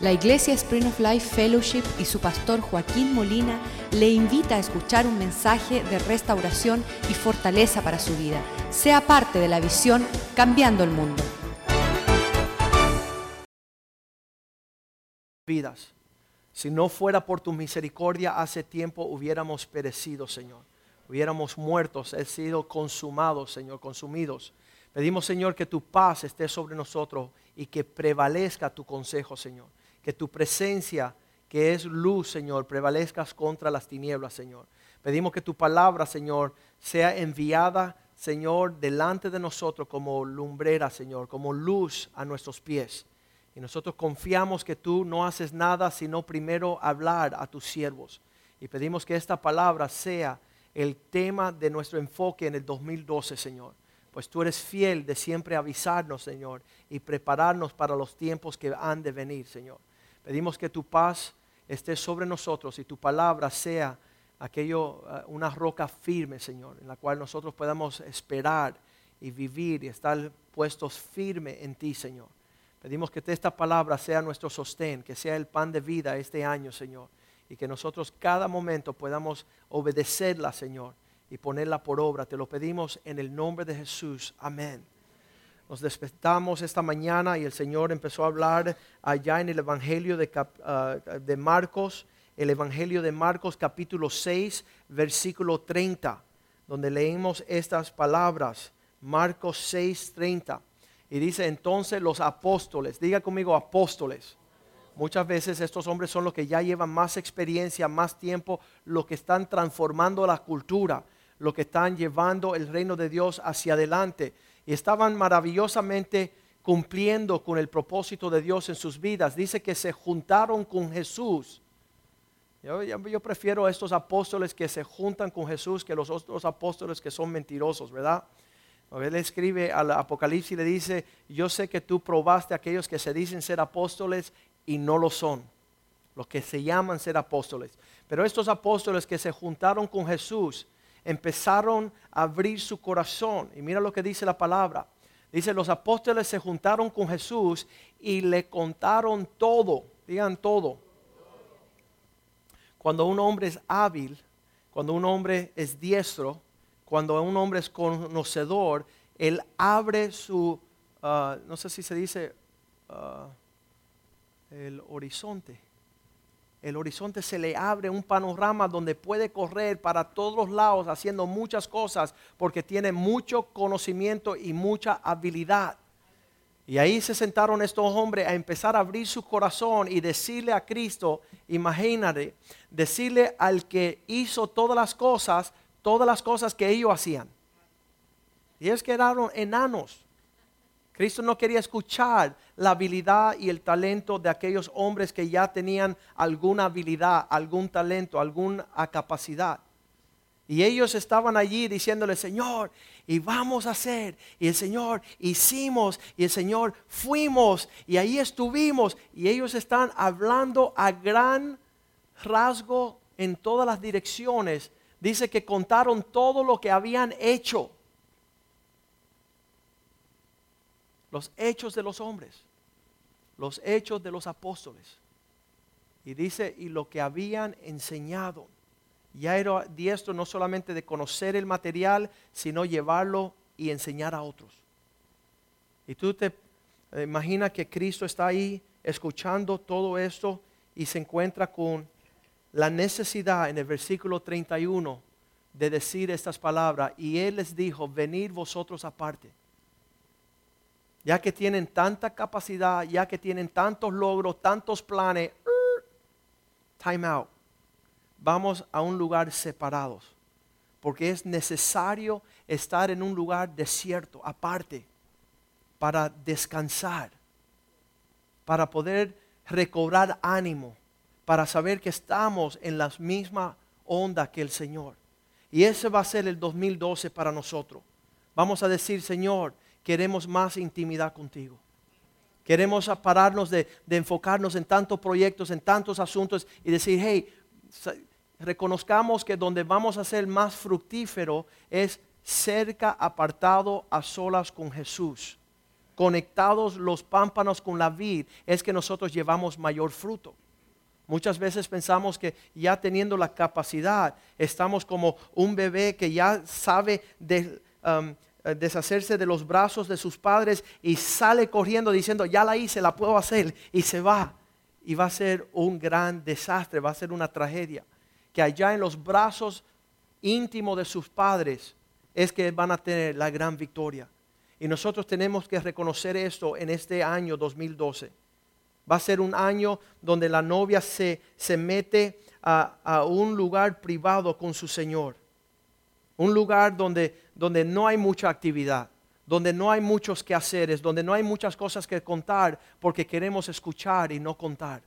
La Iglesia Spring of Life Fellowship y su pastor Joaquín Molina le invita a escuchar un mensaje de restauración y fortaleza para su vida. Sea parte de la visión Cambiando el Mundo. vidas. Si no fuera por tu misericordia, hace tiempo hubiéramos perecido, Señor. Hubiéramos muertos, he sido consumados, Señor, consumidos. Pedimos, Señor, que tu paz esté sobre nosotros y que prevalezca tu consejo, Señor. Que tu presencia, que es luz, Señor, prevalezcas contra las tinieblas, Señor. Pedimos que tu palabra, Señor, sea enviada, Señor, delante de nosotros como lumbrera, Señor, como luz a nuestros pies. Y nosotros confiamos que tú no haces nada sino primero hablar a tus siervos. Y pedimos que esta palabra sea el tema de nuestro enfoque en el 2012, Señor. Pues tú eres fiel de siempre avisarnos, Señor, y prepararnos para los tiempos que han de venir, Señor. Pedimos que tu paz esté sobre nosotros y tu palabra sea aquello, eh, una roca firme, Señor, en la cual nosotros podamos esperar y vivir y estar puestos firme en ti, Señor. Pedimos que esta palabra sea nuestro sostén, que sea el pan de vida este año, Señor. Y que nosotros cada momento podamos obedecerla, Señor, y ponerla por obra. Te lo pedimos en el nombre de Jesús. Amén. Nos despertamos esta mañana y el Señor empezó a hablar allá en el Evangelio de, ah, Marcos, el Evangelio de Marcos capítulo 6, versículo 30, donde leímos estas palabras. Marcos 6, 30. Y dice entonces los apóstoles, diga conmigo apóstoles. Muchas veces estos hombres son los que ya llevan más experiencia, más tiempo, los que están transformando la cultura, los que están llevando el reino de Dios hacia adelante. Y estaban maravillosamente cumpliendo con el propósito de Dios en sus vidas. Dice que se juntaron con Jesús. Yo, prefiero a estos apóstoles que se juntan con Jesús que los otros apóstoles que son mentirosos, ¿verdad? Él escribe al Apocalipsis y le dice, yo sé que tú probaste a aquellos que se dicen ser apóstoles y no lo son, los que se llaman ser apóstoles. Pero estos apóstoles que se juntaron con Jesús empezaron a abrir su corazón. Y mira lo que dice la palabra. Dice, los apóstoles se juntaron con Jesús y le contaron todo, digan todo. Cuando un hombre es hábil, cuando un hombre es diestro, cuando un hombre es conocedor, él abre su, ah, no sé si se dice, ah, el horizonte. El horizonte se le abre un panorama donde puede correr para todos lados haciendo muchas cosas porque tiene mucho conocimiento y mucha habilidad. Y ahí se sentaron estos hombres a empezar a abrir su corazón y decirle a Cristo, imagínate, decirle al que hizo todas las cosas, todas las cosas que ellos hacían. Y ellos quedaron enanos. Cristo no quería escuchar la habilidad y el talento de aquellos hombres que ya tenían alguna habilidad, algún talento, alguna capacidad. Y ellos estaban allí diciéndole, Señor, y vamos a hacer. Y el Señor, hicimos. Y el Señor, fuimos. Y ahí estuvimos. Y ellos están hablando a gran rasgo en todas las direcciones dice que contaron todo lo que habían hecho. Los hechos de los hombres, los hechos de los apóstoles. Y dice, y lo que habían enseñado. Ya era diestro no solamente de conocer el material, sino llevarlo y enseñar a otros. Y tú te imaginas que Cristo está ahí escuchando todo esto y se encuentra con la necesidad en el versículo 31 de decir estas palabras. Y Él les dijo, venid vosotros aparte. Ya que tienen tanta capacidad, ya que tienen tantos logros, tantos planes, time out. Vamos a un lugar separados. Porque es necesario estar en un lugar desierto, aparte, para descansar, para poder recobrar ánimo para saber que estamos en la misma onda que el Señor. Y ese va a ser el 2012 para nosotros. Vamos a decir, Señor, queremos más intimidad contigo. Queremos pararnos de, enfocarnos en tantos proyectos, en tantos asuntos y decir, hey, reconozcamos que donde vamos a ser más fructífero es cerca, apartado, a solas con Jesús. conectados los pámpanos con la vid, es que nosotros llevamos mayor fruto. Muchas veces pensamos que ya teniendo la capacidad, estamos como un bebé que ya sabe um, deshacerse de los brazos de sus padres y sale corriendo diciendo, ya la hice, la puedo hacer, y se va. Y va a ser un gran desastre, va a ser una tragedia. Que allá en los brazos íntimos de sus padres es que van a tener la gran victoria. Y nosotros tenemos que reconocer esto en este año 2012 va a ser un año donde la novia se, se mete a, un lugar privado con su Señor. Un lugar donde, donde no hay mucha actividad, donde no hay muchos quehaceres, donde no hay muchas cosas que contar porque queremos escuchar y no contar.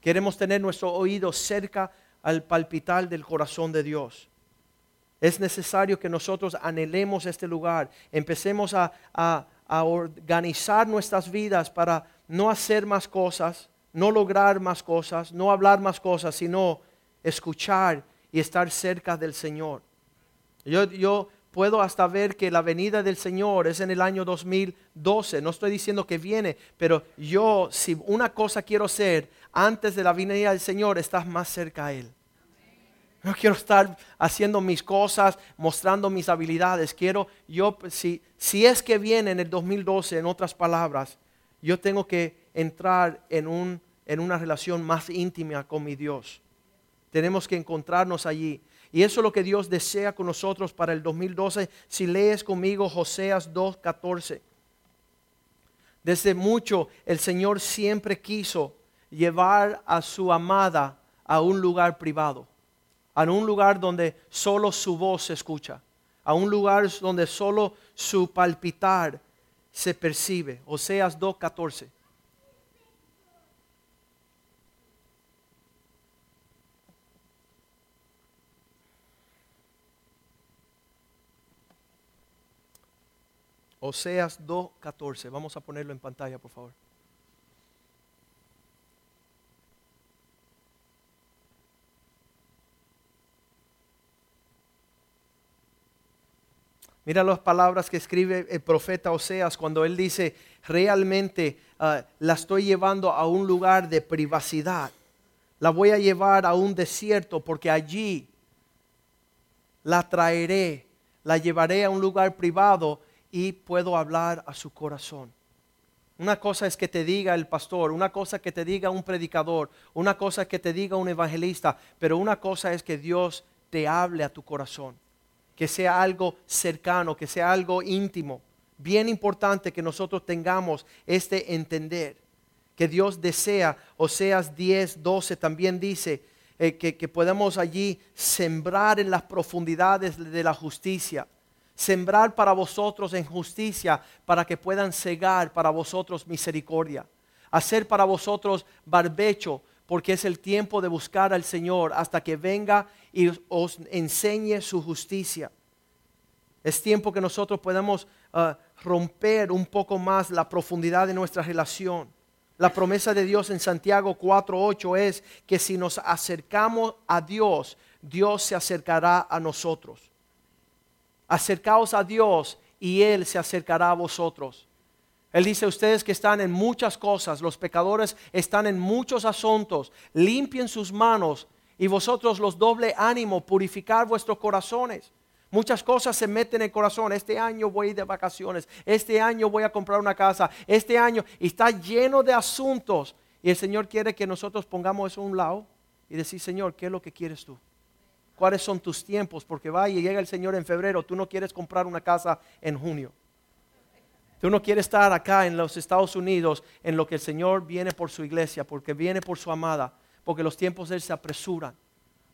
Queremos tener nuestro oído cerca al palpitar del corazón de Dios. Es necesario que nosotros anhelemos este lugar, empecemos a, a organizar nuestras vidas para no hacer más cosas, no lograr más cosas, no hablar más cosas, sino escuchar y estar cerca del Señor. Yo, puedo hasta ver que la venida del Señor es en el año 2012. No estoy diciendo que viene, pero yo, si una cosa quiero ser antes de la venida del Señor, estás más cerca a Él. No quiero estar haciendo mis cosas, mostrando mis habilidades. Quiero, yo, si, si es que viene en el 2012, en otras palabras, yo tengo que entrar en, un, en una relación más íntima con mi Dios. Tenemos que encontrarnos allí. Y eso es lo que Dios desea con nosotros para el 2012. Si lees conmigo Joseas 2.14. Desde mucho el Señor siempre quiso llevar a su amada a un lugar privado, a un lugar donde solo su voz se escucha, a un lugar donde solo su palpitar se percibe. Oseas 2.14. Oseas 2.14. Vamos a ponerlo en pantalla, por favor. Mira las palabras que escribe el profeta Oseas cuando él dice, realmente ah, la estoy llevando a un lugar de privacidad. La voy a llevar a un desierto porque allí la traeré, la llevaré a un lugar privado y puedo hablar a su corazón. Una cosa es que te diga el pastor, una cosa que te diga un predicador, una cosa que te diga un evangelista, pero una cosa es que Dios te hable a tu corazón que sea algo cercano, que sea algo íntimo. Bien importante que nosotros tengamos este entender, que Dios desea, Oseas 10, 12 también dice, eh, que, que podamos allí sembrar en las profundidades de la justicia, sembrar para vosotros en justicia, para que puedan cegar para vosotros misericordia, hacer para vosotros barbecho, porque es el tiempo de buscar al Señor hasta que venga y os enseñe su justicia. Es tiempo que nosotros podamos ah, romper un poco más la profundidad de nuestra relación. La promesa de Dios en Santiago 4.8 es que si nos acercamos a Dios, Dios se acercará a nosotros. Acercaos a Dios y Él se acercará a vosotros. Él dice, ustedes que están en muchas cosas, los pecadores están en muchos asuntos, limpien sus manos y vosotros los doble ánimo, purificar vuestros corazones. Muchas cosas se meten en el corazón. Este año voy de vacaciones. Este año voy a comprar una casa. Este año está lleno de asuntos. Y el Señor quiere que nosotros pongamos eso a un lado y decir, Señor, ¿qué es lo que quieres tú? ¿Cuáles son tus tiempos? Porque va y llega el Señor en febrero. Tú no quieres comprar una casa en junio. Tú no quieres estar acá en los Estados Unidos en lo que el Señor viene por su iglesia, porque viene por su amada, porque los tiempos de Él se apresuran,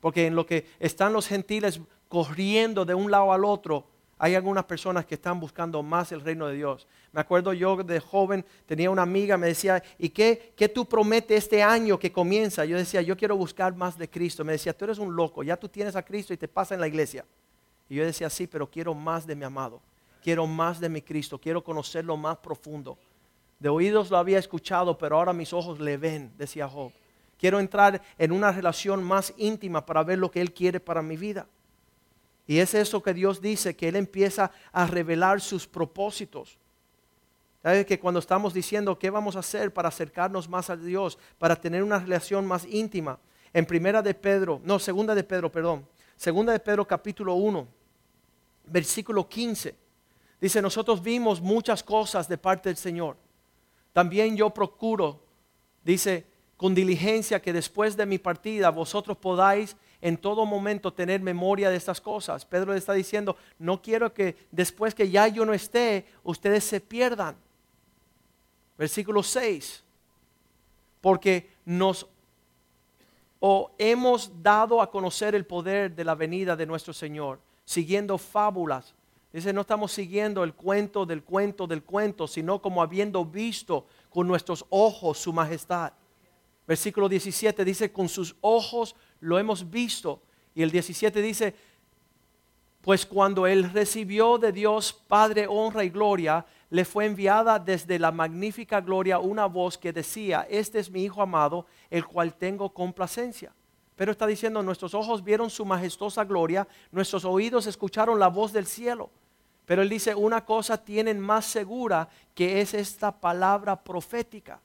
porque en lo que están los gentiles corriendo de un lado al otro, hay algunas personas que están buscando más el reino de Dios. Me acuerdo yo de joven, tenía una amiga, me decía, ¿y qué, qué tú prometes este año que comienza? Yo decía, yo quiero buscar más de Cristo. Me decía, tú eres un loco, ya tú tienes a Cristo y te pasa en la iglesia. Y yo decía, sí, pero quiero más de mi amado quiero más de mi Cristo, quiero conocerlo más profundo. De oídos lo había escuchado, pero ahora mis ojos le ven, decía Job. Quiero entrar en una relación más íntima para ver lo que Él quiere para mi vida. Y es eso que Dios dice, que Él empieza a revelar sus propósitos. ¿Sabe que cuando estamos diciendo qué vamos a hacer para acercarnos más a Dios, para tener una relación más íntima? En primera de Pedro, no, segunda de Pedro, perdón. Segunda de Pedro capítulo 1, versículo 15. Dice, nosotros vimos muchas cosas de parte del Señor. También yo procuro, dice, con diligencia que después de mi partida vosotros podáis en todo momento tener memoria de estas cosas. Pedro le está diciendo, no quiero que después que ya yo no esté, ustedes se pierdan. Versículo 6. Porque nos o hemos dado a conocer el poder de la venida de nuestro Señor, siguiendo fábulas. Dice, no estamos siguiendo el cuento del cuento del cuento, sino como habiendo visto con nuestros ojos su majestad. Versículo 17 dice, con sus ojos lo hemos visto. Y el 17 dice, pues cuando él recibió de Dios Padre honra y gloria, le fue enviada desde la magnífica gloria una voz que decía, este es mi Hijo amado, el cual tengo complacencia. Pero está diciendo, nuestros ojos vieron su majestuosa gloria, nuestros oídos escucharon la voz del cielo. Pero él dice, una cosa tienen más segura que es esta palabra profética.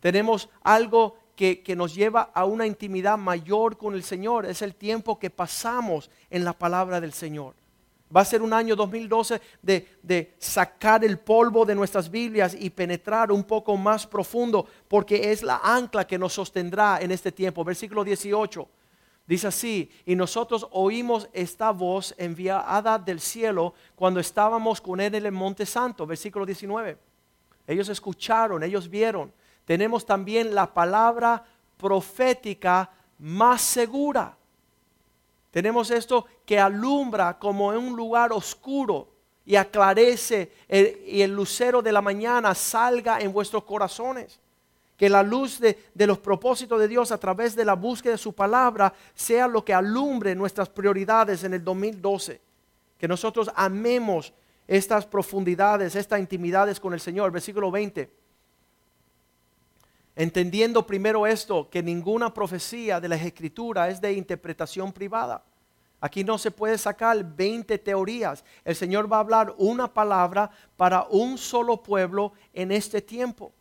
Tenemos algo que, nos lleva a una intimidad mayor con el Señor, es el tiempo que pasamos en la palabra del Señor. Va a ser un año 2012 de, sacar el polvo de nuestras Biblias y penetrar un poco más profundo, porque es la ancla que nos sostendrá en este tiempo. Versículo 18 dice así, y nosotros oímos esta voz enviada del cielo cuando estábamos con él en el monte santo. Versículo 19. Ellos escucharon, ellos vieron. Tenemos también la palabra profética más segura tenemos esto que alumbra como en un lugar oscuro y aclarece y el lucero de la mañana salga en vuestros corazones. Que la luz de, de, los propósitos de Dios a través de la búsqueda de su palabra sea lo que alumbre nuestras prioridades en el 2012. Que nosotros amemos estas profundidades, estas intimidades con el Señor. Versículo 20. Entendiendo primero esto, que ninguna profecía de la escritura es de interpretación privada. Aquí no se puede sacar 20 teorías. El Señor va a hablar una palabra para un solo pueblo en este tiempo.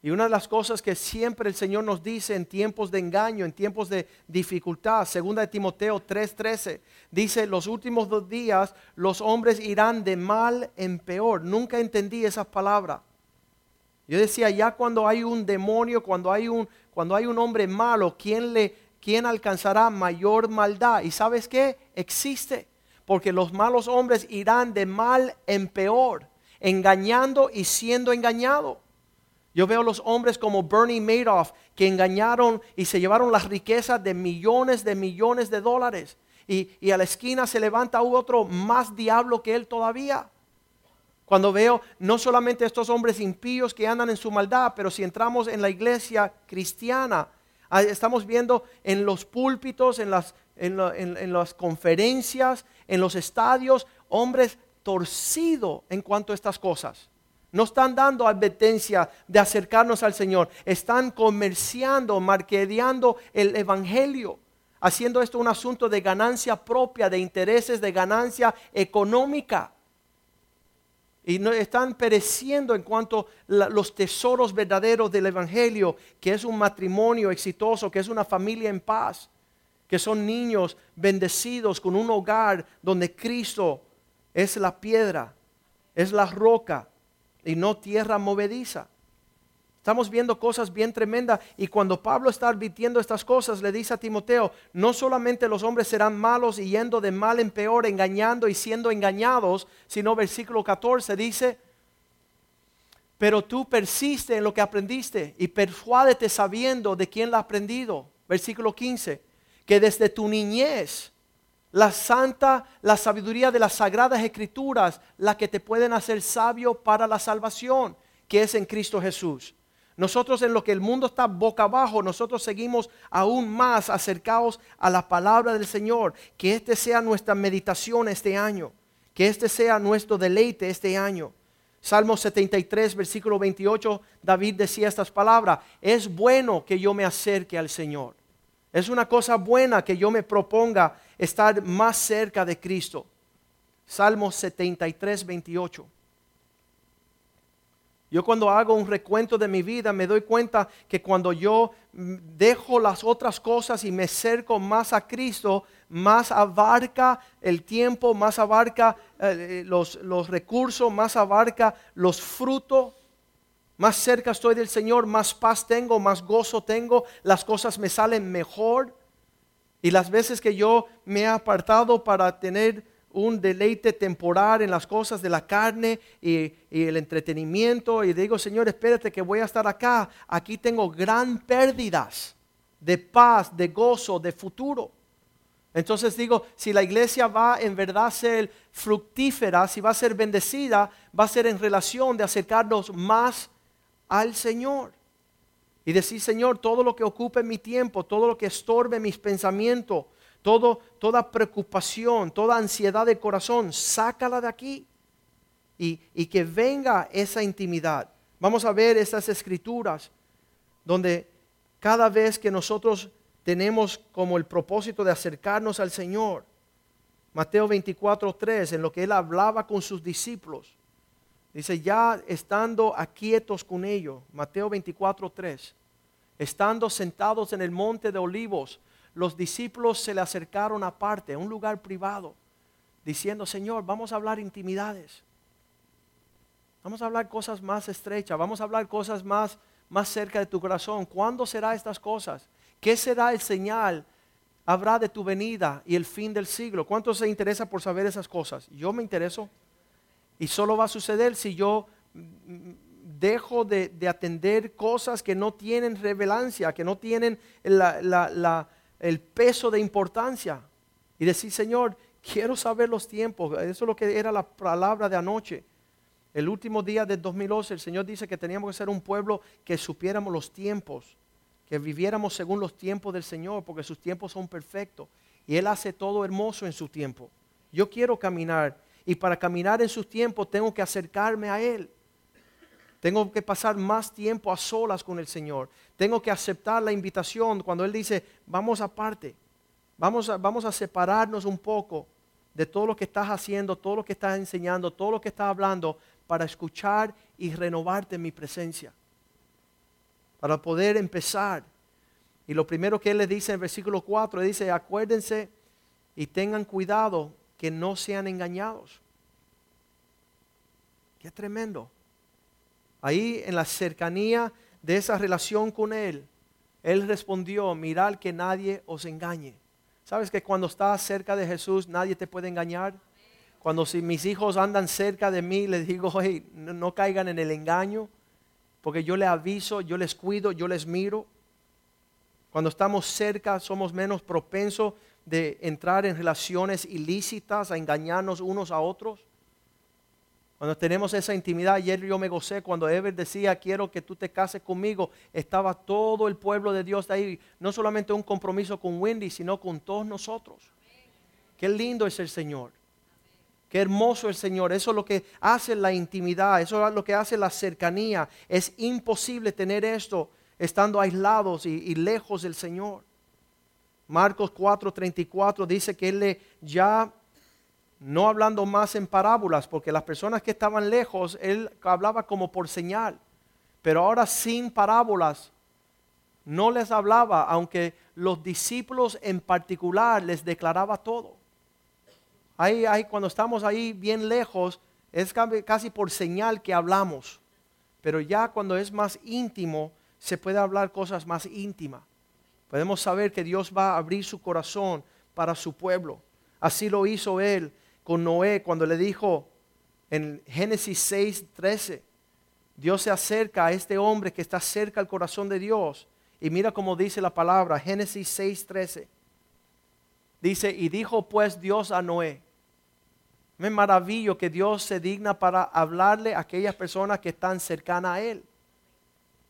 Y una de las cosas que siempre el Señor nos dice en tiempos de engaño, en tiempos de dificultad, segunda de Timoteo 3:13, dice, los últimos dos días los hombres irán de mal en peor. Nunca entendí esa palabra. Yo decía, ya cuando hay un demonio, cuando hay un, cuando hay un hombre malo, ¿quién, le, ¿quién alcanzará mayor maldad? ¿Y sabes qué? Existe. Porque los malos hombres irán de mal en peor, engañando y siendo engañados. Yo veo los hombres como Bernie Madoff que engañaron y se llevaron las riquezas de millones de millones de dólares. Y, y a la esquina se levanta otro más diablo que él todavía. Cuando veo no solamente estos hombres impíos que andan en su maldad, pero si entramos en la iglesia cristiana, estamos viendo en los púlpitos, en las, en, las conferencias, en los estadios, hombres torcidos en cuanto a estas cosas. No están dando advertencia de acercarnos al Señor. Están comerciando, marqueteando el Evangelio, haciendo esto un asunto de ganancia propia, de intereses de ganancia económica. Y no, están pereciendo en cuanto a los tesoros verdaderos del Evangelio, que es un matrimonio exitoso, que es una familia en paz, que son niños bendecidos con un hogar donde Cristo es la piedra, es la roca y no tierra movediza. Estamos viendo cosas bien tremendas y cuando Pablo está advirtiendo estas cosas le dice a Timoteo, no solamente los hombres serán malos y yendo de mal en peor, engañando y siendo engañados, sino versículo 14 dice, pero tú persiste en lo que aprendiste y persuádete sabiendo de quién lo ha aprendido. Versículo 15, que desde tu niñez la santa, la sabiduría de las sagradas escrituras, la que te pueden hacer sabio para la salvación, que es en Cristo Jesús. Nosotros en lo que el mundo está boca abajo, nosotros seguimos aún más acercados a la palabra del Señor. Que este sea nuestra meditación este año. Que este sea nuestro deleite este año. Salmo 73, versículo 28, David decía estas palabras. Es bueno que yo me acerque al Señor. Es una cosa buena que yo me proponga estar más cerca de Cristo. Salmo 73, 28. Yo cuando hago un recuento de mi vida me doy cuenta que cuando yo mm, dejo las otras cosas y me acerco más a Cristo, más abarca el tiempo, más abarca eh, los, los recursos, más abarca los frutos. Más cerca estoy del Señor, más paz tengo, más gozo tengo, las cosas me salen mejor. Y las veces que yo me he apartado para tener un deleite temporal en las cosas de la carne y, el entretenimiento y digo, Señor, espérate que voy a estar acá. Aquí tengo gran pérdidas de paz, de gozo, de futuro. Entonces digo, si la iglesia va en verdad a ser fructífera, si va a ser bendecida, va a ser en relación de acercarnos más al Señor. Y decir, Señor, todo lo que ocupe mi tiempo, todo lo que estorbe mis pensamientos, todo, toda preocupación, toda ansiedad de corazón, sácala de aquí y, que venga esa intimidad. Vamos a ver estas escrituras donde cada vez que nosotros tenemos como el propósito de acercarnos al Señor, Mateo 24, 3, en lo que él hablaba con sus discípulos, dice, ya estando aquietos con ellos, Mateo 24, 3, estando sentados en el monte de olivos, los discípulos se le acercaron aparte, a un lugar privado, diciendo, Señor, vamos a hablar intimidades. Vamos a hablar cosas más estrechas, vamos a hablar cosas más, más cerca de tu corazón. ¿Cuándo será estas cosas? ¿Qué será el señal? Habrá de tu venida y el fin del siglo. ¿Cuántos se interesa por saber esas cosas? Yo me intereso. Y solo va a suceder si yo dejo de, atender cosas que no tienen revelancia, que no tienen la el peso de importancia y decir, Señor, quiero saber los tiempos. Eso es lo que era la palabra de anoche. El último día del 2011, el Señor dice que teníamos que ser un pueblo que supiéramos los tiempos, que viviéramos según los tiempos del Señor, porque sus tiempos son perfectos. Y Él hace todo hermoso en su tiempo. Yo quiero caminar y para caminar en sus tiempos tengo que acercarme a Él. Tengo que pasar más tiempo a solas con el Señor. Tengo que aceptar la invitación cuando Él dice, vamos aparte. Vamos a, vamos a separarnos un poco de todo lo que estás haciendo, todo lo que estás enseñando, todo lo que estás hablando, para escuchar y renovarte en mi presencia. Para poder empezar. Y lo primero que Él le dice en versículo 4, le dice, acuérdense y tengan cuidado que no sean engañados. Qué tremendo ahí en la cercanía de esa relación con Él, Él respondió, mirad que nadie os engañe. ¿Sabes que cuando estás cerca de Jesús nadie te puede engañar? Cuando si mis hijos andan cerca de mí, les digo, hey, no, caigan en el engaño, porque yo les aviso, yo les cuido, yo les miro. Cuando estamos cerca somos menos propensos de entrar en relaciones ilícitas, a engañarnos unos a otros. Cuando tenemos esa intimidad, ayer yo me gocé cuando Ever decía, quiero que tú te cases conmigo, estaba todo el pueblo de Dios ahí, no solamente un compromiso con Wendy, sino con todos nosotros. Qué lindo es el Señor. Qué hermoso el Señor. Eso es lo que hace la intimidad, eso es lo que hace la cercanía. Es imposible tener esto estando aislados y, y lejos del Señor. Marcos 4:34 dice que Él le ya no hablando más en parábolas, porque las personas que estaban lejos, él hablaba como por señal, pero ahora sin parábolas, no les hablaba, aunque los discípulos en particular les declaraba todo. Ahí, ahí, cuando estamos ahí bien lejos, es casi por señal que hablamos, pero ya cuando es más íntimo, se puede hablar cosas más íntimas. Podemos saber que Dios va a abrir su corazón para su pueblo. Así lo hizo Él con Noé cuando le dijo en Génesis 6, 13, Dios se acerca a este hombre que está cerca al corazón de Dios. Y mira cómo dice la palabra, Génesis 6, 13. Dice, y dijo pues Dios a Noé, me maravillo que Dios se digna para hablarle a aquellas personas que están cercanas a Él.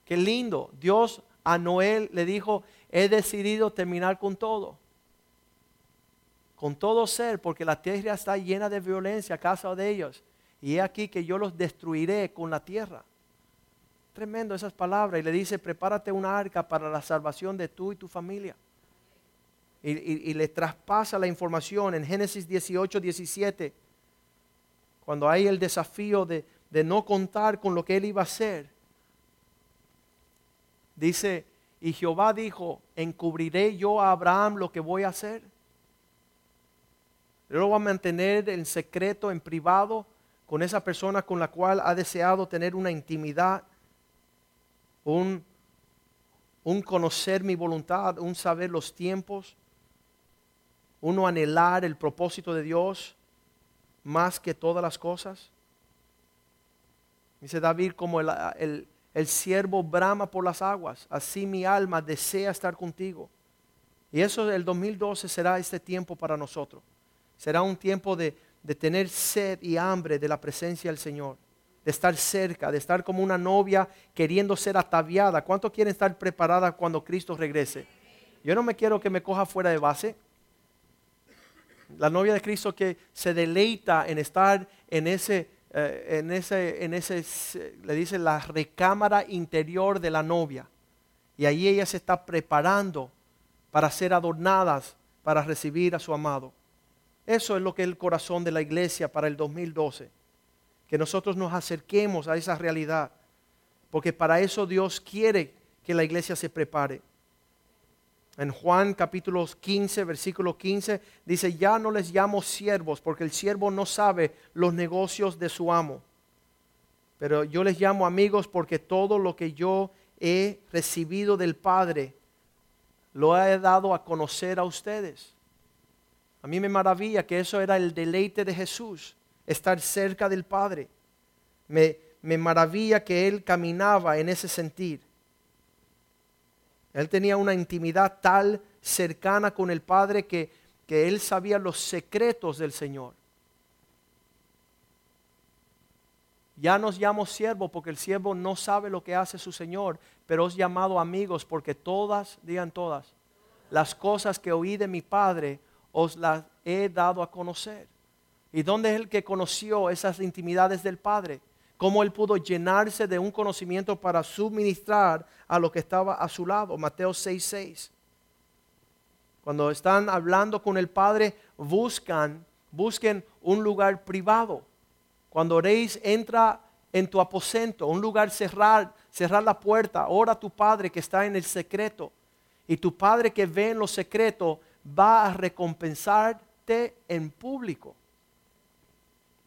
Qué lindo. Dios a Noé le dijo, he decidido terminar con todo con todo ser, porque la tierra está llena de violencia a causa de ellos. Y he aquí que yo los destruiré con la tierra. Tremendo esas palabras. Y le dice, prepárate una arca para la salvación de tú y tu familia. Y, le traspasa la información en Génesis 18, 17. Cuando hay el desafío de, de no contar con lo que él iba a hacer. Dice, y Jehová dijo, encubriré yo a Abraham lo que voy a hacer. Yo lo voy a mantener en secreto, en privado, con esa persona con la cual ha deseado tener una intimidad, un, un conocer mi voluntad, un saber los tiempos, uno anhelar el propósito de Dios más que todas las cosas. Dice David, como el, el, el siervo brama por las aguas, así mi alma desea estar contigo. Y eso el 2012 será este tiempo para nosotros. Será un tiempo de, tener sed y hambre de la presencia del Señor, de estar cerca, de estar como una novia queriendo ser ataviada. ¿Cuánto quieren estar preparada cuando Cristo regrese? Yo no me quiero que me coja fuera de base. La novia de Cristo que se deleita en estar en ese, eh, en ese, en ese, le dice la recámara interior de la novia. Y ahí ella se está preparando para ser adornadas para recibir a su amado. Eso es lo que es el corazón de la iglesia para el 2012. Que nosotros nos acerquemos a esa realidad. Porque para eso Dios quiere que la iglesia se prepare. En Juan capítulo 15, versículo 15, dice, ya no les llamo siervos, porque el siervo no sabe los negocios de su amo. Pero yo les llamo amigos porque todo lo que yo he recibido del Padre, lo he dado a conocer a ustedes. A mí me maravilla que eso era el deleite de Jesús, estar cerca del Padre. Me, me maravilla que Él caminaba en ese sentir. Él tenía una intimidad tal cercana con el Padre que, que Él sabía los secretos del Señor. Ya nos llamo siervo porque el siervo no sabe lo que hace su Señor, pero os llamado amigos porque todas, digan todas, las cosas que oí de mi Padre os las he dado a conocer. ¿Y dónde es el que conoció esas intimidades del Padre? ¿Cómo él pudo llenarse de un conocimiento para suministrar a lo que estaba a su lado? Mateo 6:6. Cuando están hablando con el Padre, buscan, busquen un lugar privado. Cuando oréis, entra en tu aposento, un lugar cerrar, cerrar la puerta, ora a tu Padre que está en el secreto. Y tu Padre que ve en lo secreto va a recompensarte en público.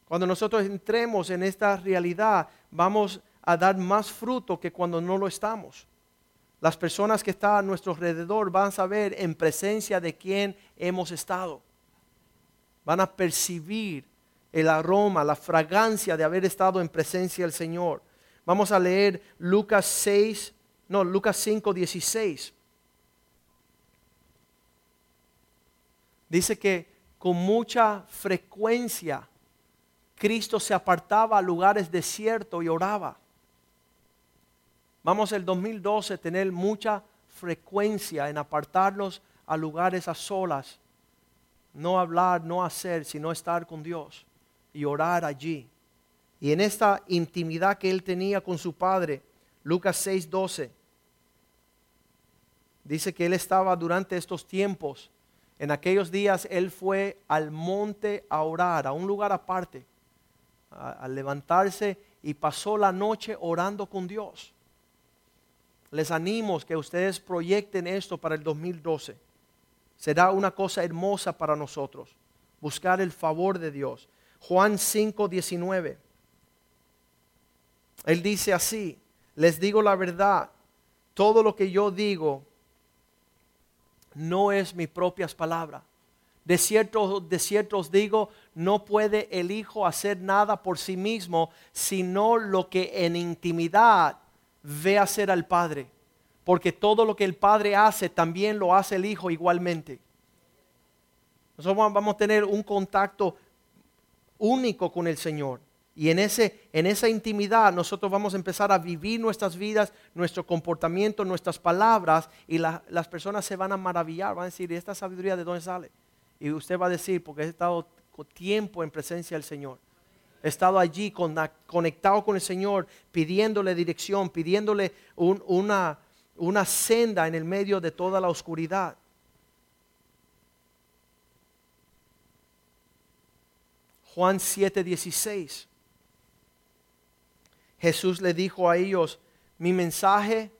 Cuando nosotros entremos en esta realidad, vamos a dar más fruto que cuando no lo estamos. Las personas que están a nuestro alrededor van a saber en presencia de quién hemos estado. Van a percibir el aroma, la fragancia de haber estado en presencia del Señor. Vamos a leer Lucas 6, no, Lucas 5, 16. Dice que con mucha frecuencia Cristo se apartaba a lugares desiertos y oraba. Vamos el 2012 a tener mucha frecuencia en apartarnos a lugares a solas. No hablar, no hacer, sino estar con Dios y orar allí. Y en esta intimidad que él tenía con su Padre, Lucas 6:12, dice que él estaba durante estos tiempos en aquellos días él fue al monte a orar, a un lugar aparte, al levantarse y pasó la noche orando con Dios. Les animo que ustedes proyecten esto para el 2012. Será una cosa hermosa para nosotros, buscar el favor de Dios. Juan 5, 19. Él dice así, les digo la verdad, todo lo que yo digo no es mis propias palabras. De cierto, de cierto os digo, no puede el Hijo hacer nada por sí mismo, sino lo que en intimidad ve hacer al Padre. Porque todo lo que el Padre hace, también lo hace el Hijo igualmente. Nosotros vamos a tener un contacto único con el Señor. Y en, ese, en esa intimidad nosotros vamos a empezar a vivir nuestras vidas, nuestro comportamiento, nuestras palabras y las personas se van a maravillar, van a decir, ¿y esta sabiduría de dónde sale? Y usted va a decir, porque he estado tiempo en presencia del Señor. He estado allí conectado con el Señor, pidiéndole dirección, pidiéndole una, una senda en el medio de toda la oscuridad. Juan 7:16. Jesús le dijo a ellos, mi mensaje,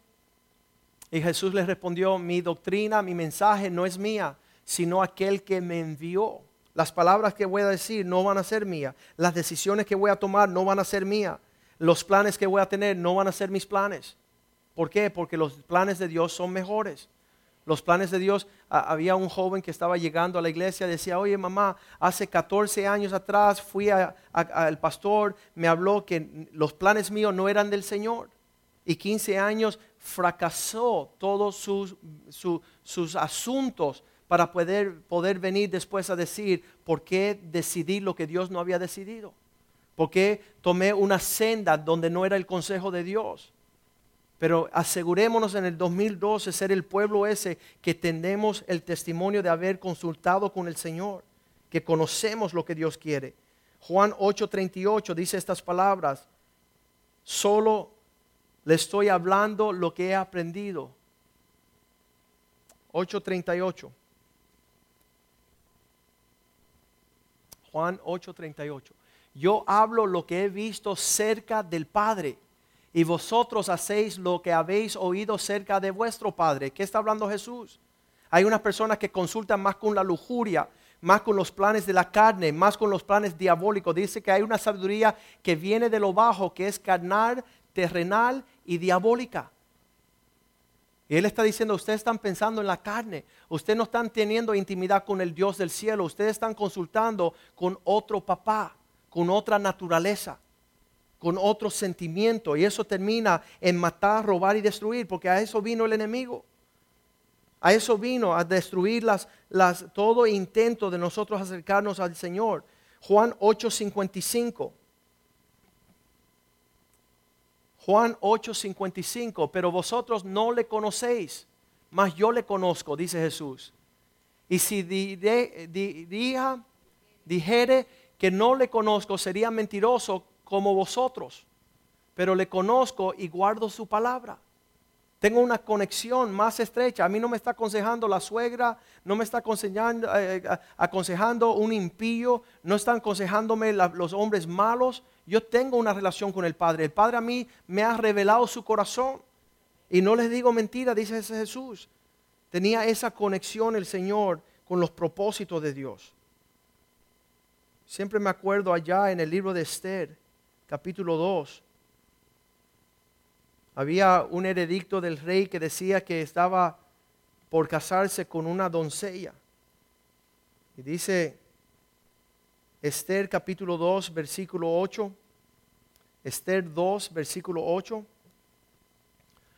y Jesús les respondió, mi doctrina, mi mensaje no es mía, sino aquel que me envió. Las palabras que voy a decir no van a ser mías. Las decisiones que voy a tomar no van a ser mías. Los planes que voy a tener no van a ser mis planes. ¿Por qué? Porque los planes de Dios son mejores. Los planes de Dios, había un joven que estaba llegando a la iglesia, decía, oye mamá, hace 14 años atrás fui al pastor, me habló que los planes míos no eran del Señor. Y 15 años fracasó todos sus, sus asuntos para poder, poder venir después a decir, ¿por qué decidí lo que Dios no había decidido? ¿Por qué tomé una senda donde no era el consejo de Dios? Pero asegurémonos en el 2012 ser el pueblo ese que tenemos el testimonio de haber consultado con el Señor, que conocemos lo que Dios quiere. Juan 8:38 dice estas palabras, solo le estoy hablando lo que he aprendido. 8:38. Juan 8:38. Yo hablo lo que he visto cerca del Padre y vosotros hacéis lo que habéis oído cerca de vuestro Padre. ¿Qué está hablando Jesús? Hay unas personas que consultan más con la lujuria, más con los planes de la carne, más con los planes diabólicos. Dice que hay una sabiduría que viene de lo bajo, que es carnal, terrenal y diabólica. Y él está diciendo, ustedes están pensando en la carne, ustedes no están teniendo intimidad con el Dios del cielo, ustedes están consultando con otro papá, con otra naturaleza con otro sentimiento. Y eso termina en matar, robar y destruir, porque a eso vino el enemigo. A eso vino, a destruir las, todo intento de nosotros acercarnos al Señor. Juan 8:55. Juan 8:55, pero vosotros no le conocéis, mas yo le conozco, dice Jesús. Y si dijere que no le conozco, sería mentiroso como vosotros, pero le conozco y guardo su palabra. Tengo una conexión más estrecha. A mí no me está aconsejando la suegra, no me está aconsejando, eh, eh, aconsejando un impío, no están aconsejándome los hombres malos. Yo tengo una relación con el Padre. El Padre a mí me ha revelado su corazón. Y no les digo mentira, dice Jesús. Tenía esa conexión el Señor con los propósitos de Dios. Siempre me acuerdo allá en el libro de Esther capítulo 2, había un heredicto del rey que decía que estaba por casarse con una doncella. Y dice Esther capítulo 2, versículo 8. Esther 2, versículo 8.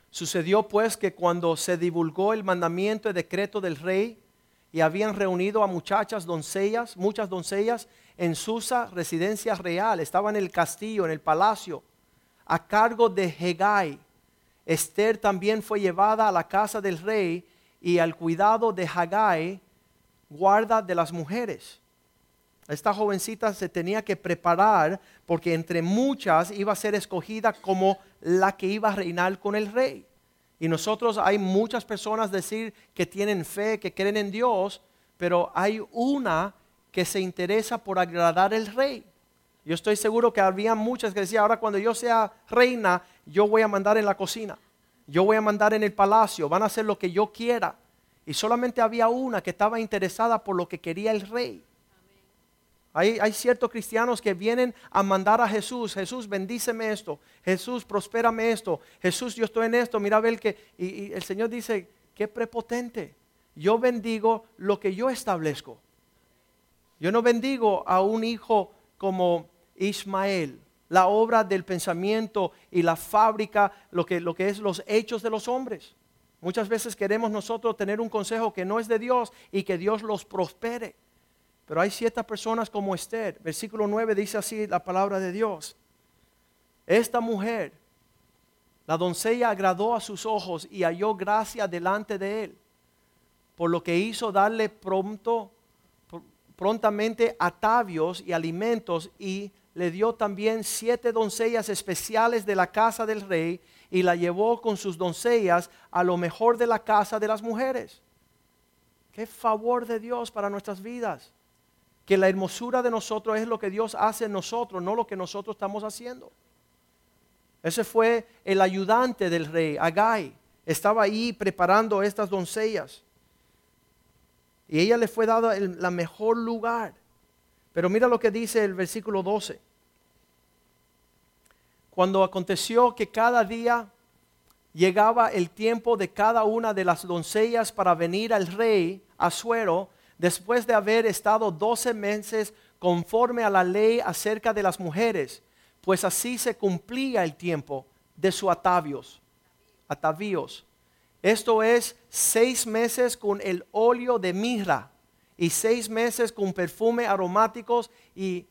Sucedió pues que cuando se divulgó el mandamiento y decreto del rey, y habían reunido a muchachas doncellas, muchas doncellas, en Susa, residencia real, estaba en el castillo, en el palacio, a cargo de Hegai. Esther también fue llevada a la casa del rey y al cuidado de Hegai, guarda de las mujeres. Esta jovencita se tenía que preparar porque entre muchas iba a ser escogida como la que iba a reinar con el rey. Y nosotros hay muchas personas decir que tienen fe, que creen en Dios, pero hay una que se interesa por agradar al rey. Yo estoy seguro que había muchas que decían, ahora cuando yo sea reina, yo voy a mandar en la cocina, yo voy a mandar en el palacio, van a hacer lo que yo quiera. Y solamente había una que estaba interesada por lo que quería el rey. Hay, ciertos cristianos que vienen a mandar a Jesús, Jesús bendíceme esto, Jesús prospérame esto, Jesús yo estoy en esto, mira a ver que, y el Señor dice, qué prepotente, yo bendigo lo que yo establezco. Yo no bendigo a un hijo como Ismael, la obra del pensamiento y la fábrica, lo que, lo que es los hechos de los hombres. Muchas veces queremos nosotros tener un consejo que no es de Dios y que Dios los prospere. Pero hay ciertas personas como Esther. Versículo 9 dice así la palabra de Dios. Esta mujer, la doncella agradó a sus ojos y halló gracia delante de él, por lo que hizo darle pronto prontamente atavios y alimentos y le dio también siete doncellas especiales de la casa del rey y la llevó con sus doncellas a lo mejor de la casa de las mujeres. Qué favor de Dios para nuestras vidas. Que la hermosura de nosotros es lo que Dios hace en nosotros, no lo que nosotros estamos haciendo. Ese fue el ayudante del rey, Agai. Estaba ahí preparando estas doncellas. Y ella le fue dada el la mejor lugar. Pero mira lo que dice el versículo 12. Cuando aconteció que cada día llegaba el tiempo de cada una de las doncellas para venir al rey Asuero, después de haber estado doce meses conforme a la ley acerca de las mujeres, pues así se cumplía el tiempo de sus atavios, atavíos. Esto es seis meses con el óleo de mirra y seis meses con perfume aromáticos y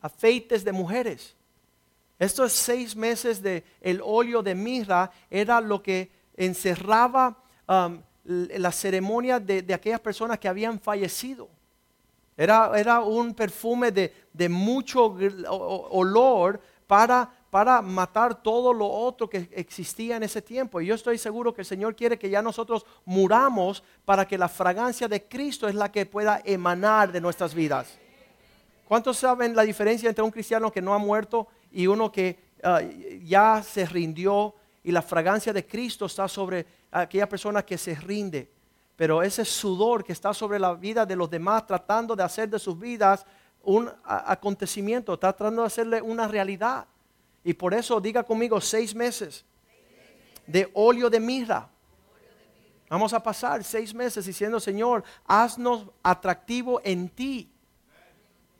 afeites de mujeres. Estos seis meses de el óleo de mirra era lo que encerraba um, la ceremonia de, aquellas personas que habían fallecido. Era, era un perfume de, de, mucho olor para, para matar todo lo otro que existía en ese tiempo. Y yo estoy seguro que el Señor quiere que ya nosotros muramos para que la fragancia de Cristo es la que pueda emanar de nuestras vidas. ¿Cuántos saben la diferencia entre un cristiano que no ha muerto y uno que ah, ya se rindió y la fragancia de Cristo está sobre aquella persona que se rinde. Pero ese sudor que está sobre la vida de los demás, tratando de hacer de sus vidas un acontecimiento, tratando de hacerle una realidad. Y por eso diga conmigo seis meses de óleo de mirra. Vamos a pasar seis meses diciendo, Señor, haznos atractivo en ti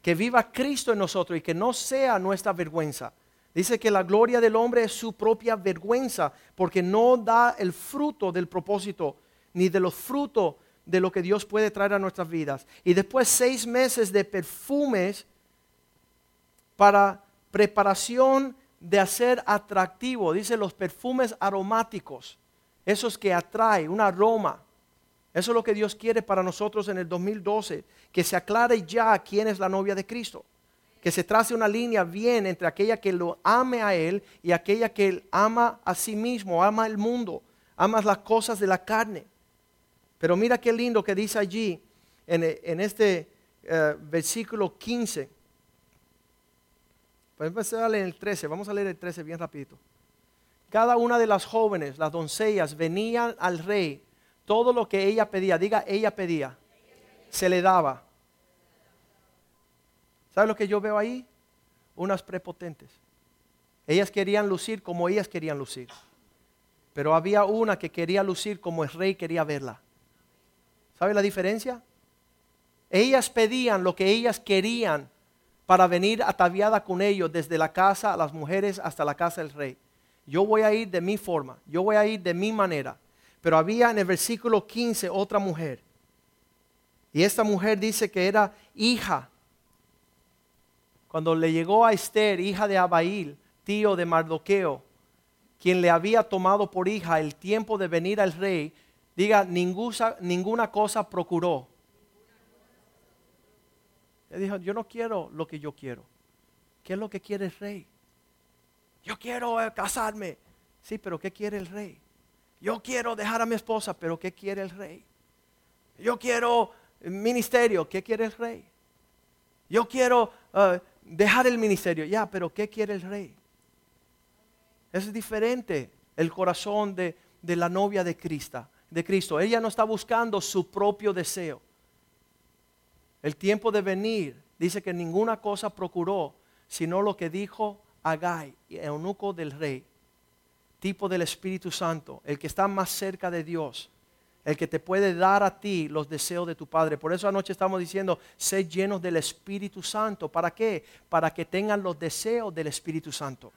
que viva Cristo en nosotros y que no sea nuestra vergüenza. Dice que la gloria del hombre es su propia vergüenza, porque no da el fruto del propósito, ni de los frutos de lo que Dios puede traer a nuestras vidas. Y después seis meses de perfumes para preparación de hacer atractivo. Dice los perfumes aromáticos, esos que atraen un aroma. Eso es lo que Dios quiere para nosotros en el 2012, que se aclare ya quién es la novia de Cristo, que se trace una línea bien entre aquella que lo ame a Él y aquella que Él ama a sí mismo, ama el mundo, ama las cosas de la carne. Pero mira qué lindo que dice allí en, este eh, versículo 15. El 13, vamos a leer el 13 bien rapidito. Cada una de las jóvenes, las doncellas, venían al rey todo lo que ella pedía, diga ella pedía, se le daba. ¿Sabe lo que yo veo ahí? Unas prepotentes. Ellas querían lucir como ellas querían lucir. Pero había una que quería lucir como el rey quería verla. ¿Sabe la diferencia? Ellas pedían lo que ellas querían para venir ataviada con ellos desde la casa a las mujeres hasta la casa del rey. Yo voy a ir de mi forma, yo voy a ir de mi manera. Pero había en el versículo 15 otra mujer. Y esta mujer dice que era hija. Cuando le llegó a Esther, hija de Abail, tío de Mardoqueo, quien le había tomado por hija el tiempo de venir al rey, diga, ninguna, ninguna cosa procuró. Le dijo, yo no quiero lo que yo quiero. ¿Qué es lo que quiere el rey? Yo quiero eh, casarme. Sí, pero ¿qué quiere el rey? Yo quiero dejar a mi esposa, pero ¿qué quiere el rey? Yo quiero ministerio, ¿qué quiere el rey? Yo quiero uh, dejar el ministerio, ya, pero ¿qué quiere el rey? Es diferente el corazón de, de la novia de Cristo, de Cristo. Ella no está buscando su propio deseo. El tiempo de venir dice que ninguna cosa procuró, sino lo que dijo Agai, eunuco del rey tipo del Espíritu Santo, el que está más cerca de Dios, el que te puede dar a ti los deseos de tu Padre. Por eso anoche estamos diciendo, sé llenos del Espíritu Santo. ¿Para qué? Para que tengan los deseos del Espíritu Santo.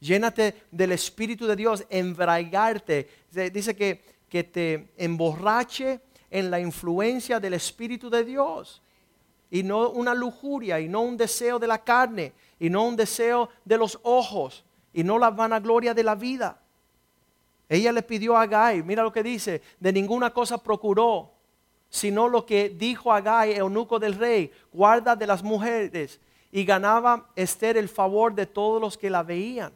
Llénate del Espíritu de Dios, embraigarte. Dice que, que te emborrache en la influencia del Espíritu de Dios. Y no una lujuria, y no un deseo de la carne, y no un deseo de los ojos, y no la vanagloria de la vida. Ella le pidió a Gai, mira lo que dice, de ninguna cosa procuró, sino lo que dijo a Gai, eunuco del rey, guarda de las mujeres, y ganaba Esther el favor de todos los que la veían.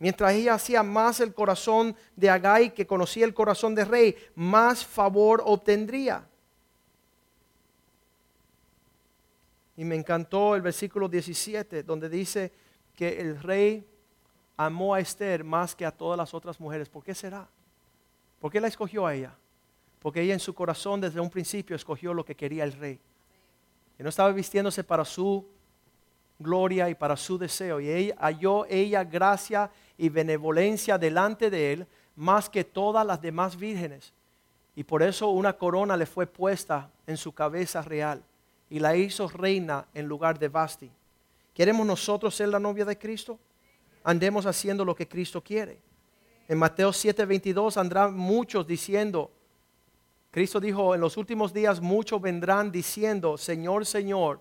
Mientras ella hacía más el corazón de Agai que conocía el corazón del rey, más favor obtendría. Y me encantó el versículo 17, donde dice que el rey amó a Esther más que a todas las otras mujeres. ¿Por qué será? ¿Por qué la escogió a ella? Porque ella en su corazón desde un principio escogió lo que quería el rey. Y no estaba vistiéndose para su gloria y para su deseo. Y halló ella gracia y benevolencia delante de él más que todas las demás vírgenes. Y por eso una corona le fue puesta en su cabeza real y la hizo reina en lugar de Basti. ¿Queremos nosotros ser la novia de Cristo? Andemos haciendo lo que Cristo quiere. En Mateo 7:22 andrán muchos diciendo, Cristo dijo, en los últimos días muchos vendrán diciendo, Señor, Señor,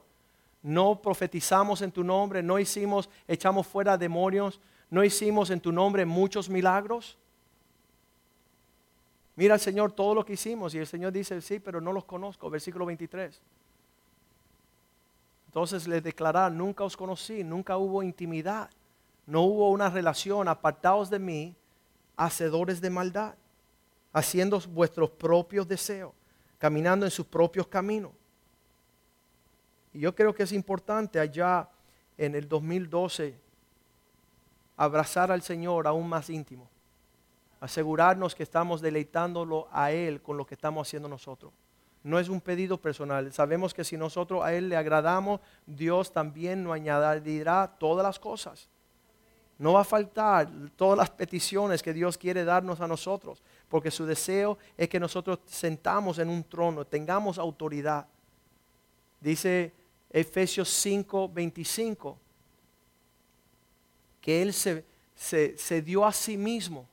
no profetizamos en tu nombre, no hicimos, echamos fuera demonios, no hicimos en tu nombre muchos milagros. Mira al Señor todo lo que hicimos y el Señor dice, sí, pero no los conozco, versículo 23. Entonces le declarará, nunca os conocí, nunca hubo intimidad, no hubo una relación, apartados de mí, hacedores de maldad, haciendo vuestros propios deseos, caminando en sus propios caminos. Y yo creo que es importante allá en el 2012 abrazar al Señor aún más íntimo, asegurarnos que estamos deleitándolo a Él con lo que estamos haciendo nosotros no es un pedido personal. Sabemos que si nosotros a Él le agradamos, Dios también nos añadirá todas las cosas. No va a faltar todas las peticiones que Dios quiere darnos a nosotros, porque su deseo es que nosotros sentamos en un trono, tengamos autoridad. Dice Efesios 5, 25, que Él se, se, se dio a sí mismo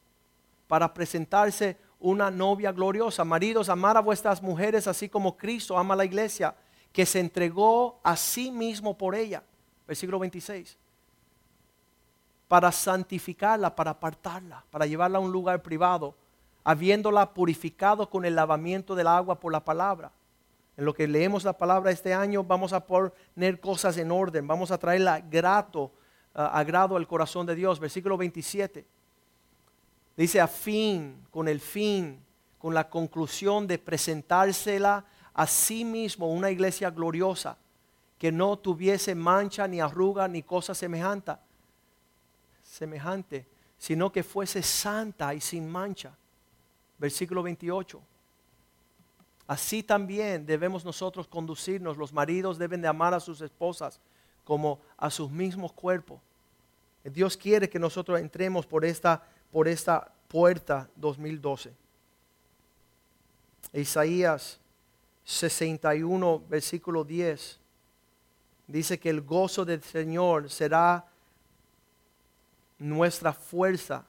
para presentarse una novia gloriosa. Maridos, amar a vuestras mujeres así como Cristo ama a la iglesia, que se entregó a sí mismo por ella. Versículo 26. Para santificarla, para apartarla, para llevarla a un lugar privado, habiéndola purificado con el lavamiento del agua por la palabra. En lo que leemos la palabra este año vamos a poner cosas en orden, vamos a traerla grato, uh, agrado al corazón de Dios. Versículo 27 Dice a fin, con el fin, con la conclusión de presentársela a sí mismo una iglesia gloriosa, que no tuviese mancha, ni arruga, ni cosa semejante, semejante, sino que fuese santa y sin mancha. Versículo 28. Así también debemos nosotros conducirnos. Los maridos deben de amar a sus esposas como a sus mismos cuerpos. Dios quiere que nosotros entremos por esta por esta puerta 2012. Isaías 61, versículo 10, dice que el gozo del Señor será nuestra fuerza.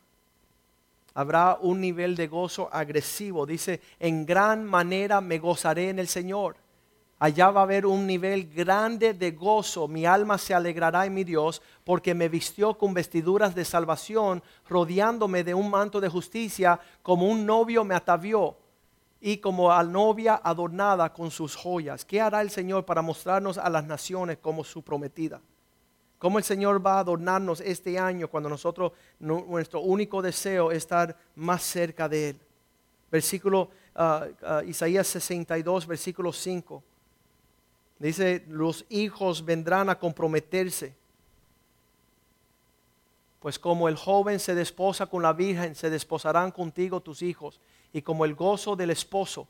Habrá un nivel de gozo agresivo. Dice, en gran manera me gozaré en el Señor. Allá va a haber un nivel grande de gozo. Mi alma se alegrará en mi Dios porque me vistió con vestiduras de salvación, rodeándome de un manto de justicia, como un novio me atavió y como a novia adornada con sus joyas. ¿Qué hará el Señor para mostrarnos a las naciones como su prometida? ¿Cómo el Señor va a adornarnos este año cuando nosotros, nuestro único deseo es estar más cerca de Él? Versículo uh, uh, Isaías 62, versículo 5. Dice, los hijos vendrán a comprometerse. Pues como el joven se desposa con la virgen, se desposarán contigo tus hijos. Y como el gozo del esposo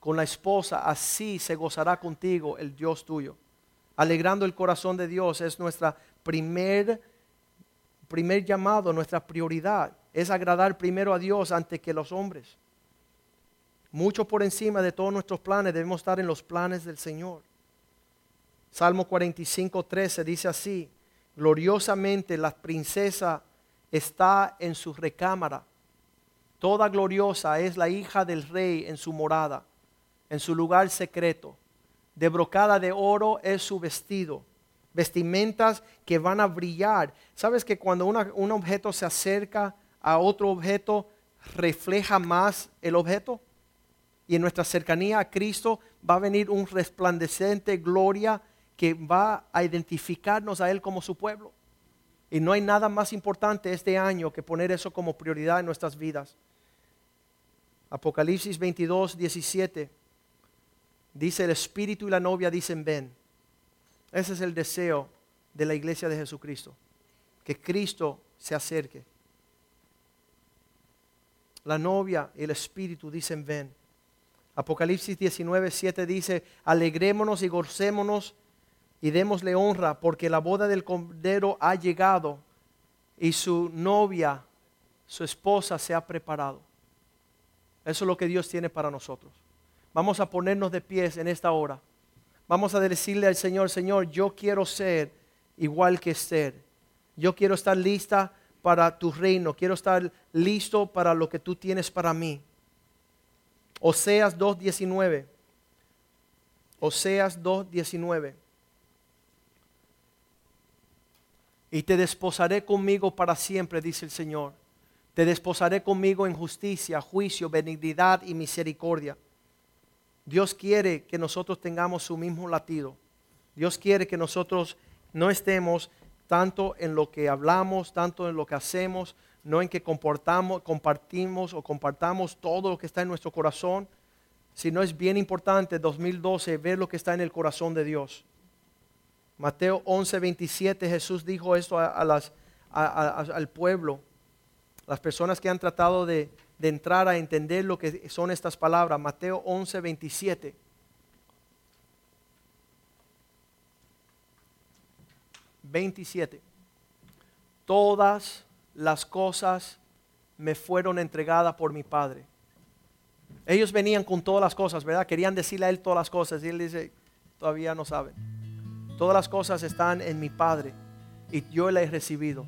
con la esposa, así se gozará contigo el Dios tuyo. Alegrando el corazón de Dios es nuestra primer, primer llamado, nuestra prioridad. Es agradar primero a Dios antes que los hombres. Mucho por encima de todos nuestros planes debemos estar en los planes del Señor. Salmo 45, 13 dice así, gloriosamente la princesa está en su recámara. Toda gloriosa es la hija del rey en su morada, en su lugar secreto. De brocada de oro es su vestido, vestimentas que van a brillar. ¿Sabes que cuando un objeto se acerca a otro objeto, refleja más el objeto? Y en nuestra cercanía a Cristo va a venir un resplandecente gloria que va a identificarnos a Él como su pueblo. Y no hay nada más importante este año que poner eso como prioridad en nuestras vidas. Apocalipsis 22, 17. Dice el Espíritu y la novia dicen ven. Ese es el deseo de la iglesia de Jesucristo. Que Cristo se acerque. La novia y el espíritu dicen ven. Apocalipsis 19, 7 dice, alegrémonos y gocémonos y démosle honra porque la boda del cordero ha llegado y su novia, su esposa se ha preparado. Eso es lo que Dios tiene para nosotros. Vamos a ponernos de pies en esta hora. Vamos a decirle al Señor, Señor, yo quiero ser igual que Esther. Yo quiero estar lista para tu reino. Quiero estar listo para lo que tú tienes para mí. Oseas 2.19. Oseas 2.19. Y te desposaré conmigo para siempre, dice el Señor. Te desposaré conmigo en justicia, juicio, benignidad y misericordia. Dios quiere que nosotros tengamos su mismo latido. Dios quiere que nosotros no estemos tanto en lo que hablamos, tanto en lo que hacemos, no en que comportamos, compartimos o compartamos todo lo que está en nuestro corazón, sino es bien importante 2012 ver lo que está en el corazón de Dios. Mateo 11, 27, Jesús dijo esto a, al pueblo, las personas que han tratado de, de, entrar a entender lo que son estas palabras. Mateo 11, 27. Veintisiete. Todas las cosas me fueron entregadas por mi Padre. Ellos venían con todas las cosas, ¿verdad? Querían decirle a Él todas las cosas y Él dice, todavía no saben. Todas las cosas están en mi Padre y yo la he recibido.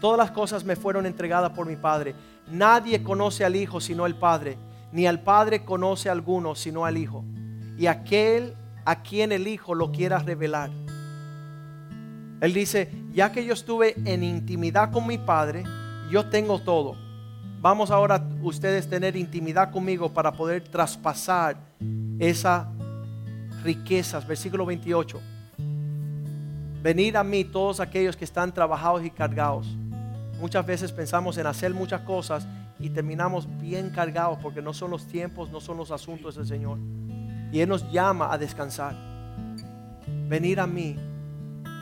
Todas las cosas me fueron entregadas por mi Padre. Nadie conoce al Hijo sino el Padre, ni al Padre conoce a alguno sino al Hijo. Y aquel a quien el Hijo lo quiera revelar. Él dice, ya que yo estuve en intimidad con mi Padre, yo tengo todo. Vamos ahora ustedes tener intimidad conmigo para poder traspasar esas riquezas. Versículo 28. Venid a mí todos aquellos que están trabajados y cargados. Muchas veces pensamos en hacer muchas cosas y terminamos bien cargados porque no son los tiempos, no son los asuntos del Señor. Y Él nos llama a descansar. Venid a mí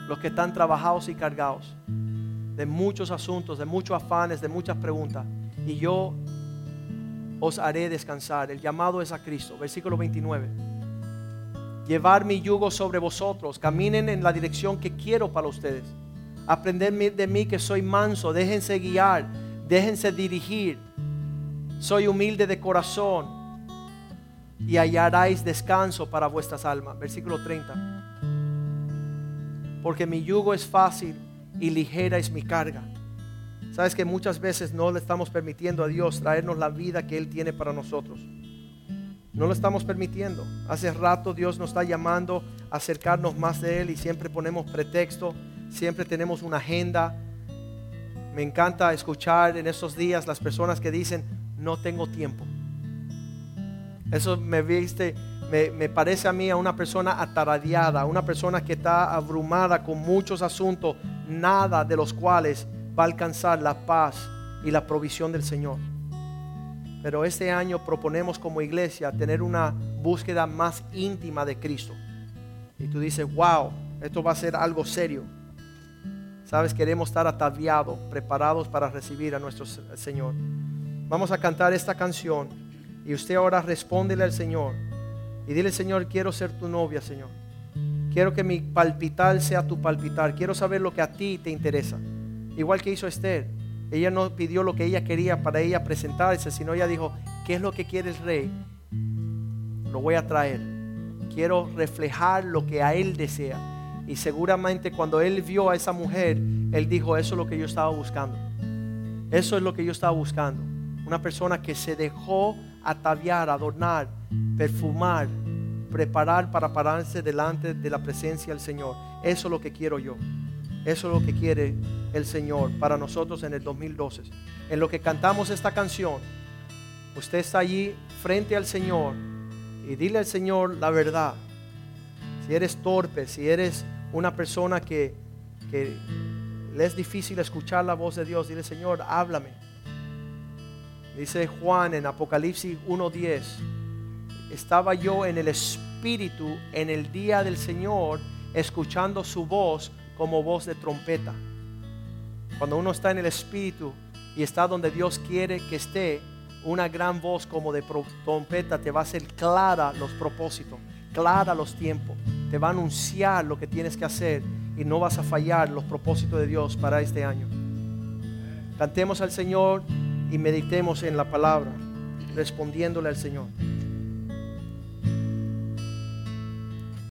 los que están trabajados y cargados de muchos asuntos, de muchos afanes, de muchas preguntas. Y yo os haré descansar. El llamado es a Cristo. Versículo 29 llevar mi yugo sobre vosotros, caminen en la dirección que quiero para ustedes. Aprender de mí que soy manso, déjense guiar, déjense dirigir. Soy humilde de corazón y hallaréis descanso para vuestras almas. Versículo 30. Porque mi yugo es fácil y ligera es mi carga. Sabes que muchas veces no le estamos permitiendo a Dios traernos la vida que Él tiene para nosotros. No lo estamos permitiendo. Hace rato Dios nos está llamando a acercarnos más de Él y siempre ponemos pretexto, siempre tenemos una agenda. Me encanta escuchar en estos días las personas que dicen, no tengo tiempo. Eso me viste, me, parece a mí a una persona ataradeada, una persona que está abrumada con muchos asuntos, nada de los cuales va a alcanzar la paz y la provisión del Señor. Pero este año proponemos como iglesia tener una búsqueda más íntima de Cristo. Y tú dices, wow, esto va a ser algo serio. Sabes, queremos estar ataviados, preparados para recibir a nuestro Señor. Vamos a cantar esta canción y usted ahora respóndele al Señor y dile, Señor, quiero ser tu novia, Señor. Quiero que mi palpitar sea tu palpitar. Quiero saber lo que a ti te interesa. Igual que hizo Esther. Ella no pidió lo que ella quería para ella presentarse, sino ella dijo, ¿qué es lo que quiere el rey? Lo voy a traer. Quiero reflejar lo que a él desea. Y seguramente cuando él vio a esa mujer, él dijo, eso es lo que yo estaba buscando. Eso es lo que yo estaba buscando. Una persona que se dejó ataviar, adornar, perfumar, preparar para pararse delante de la presencia del Señor. Eso es lo que quiero yo. Eso es lo que quiere el Señor para nosotros en el 2012. En lo que cantamos esta canción, usted está allí frente al Señor y dile al Señor la verdad. Si eres torpe, si eres una persona que, que le es difícil escuchar la voz de Dios, dile Señor, háblame. Dice Juan en Apocalipsis 1.10, estaba yo en el Espíritu en el día del Señor, escuchando su voz como voz de trompeta. Cuando uno está en el Espíritu y está donde Dios quiere que esté, una gran voz como de trompeta te va a hacer clara los propósitos, clara los tiempos, te va a anunciar lo que tienes que hacer y no vas a fallar los propósitos de Dios para este año. Cantemos al Señor y meditemos en la palabra, respondiéndole al Señor.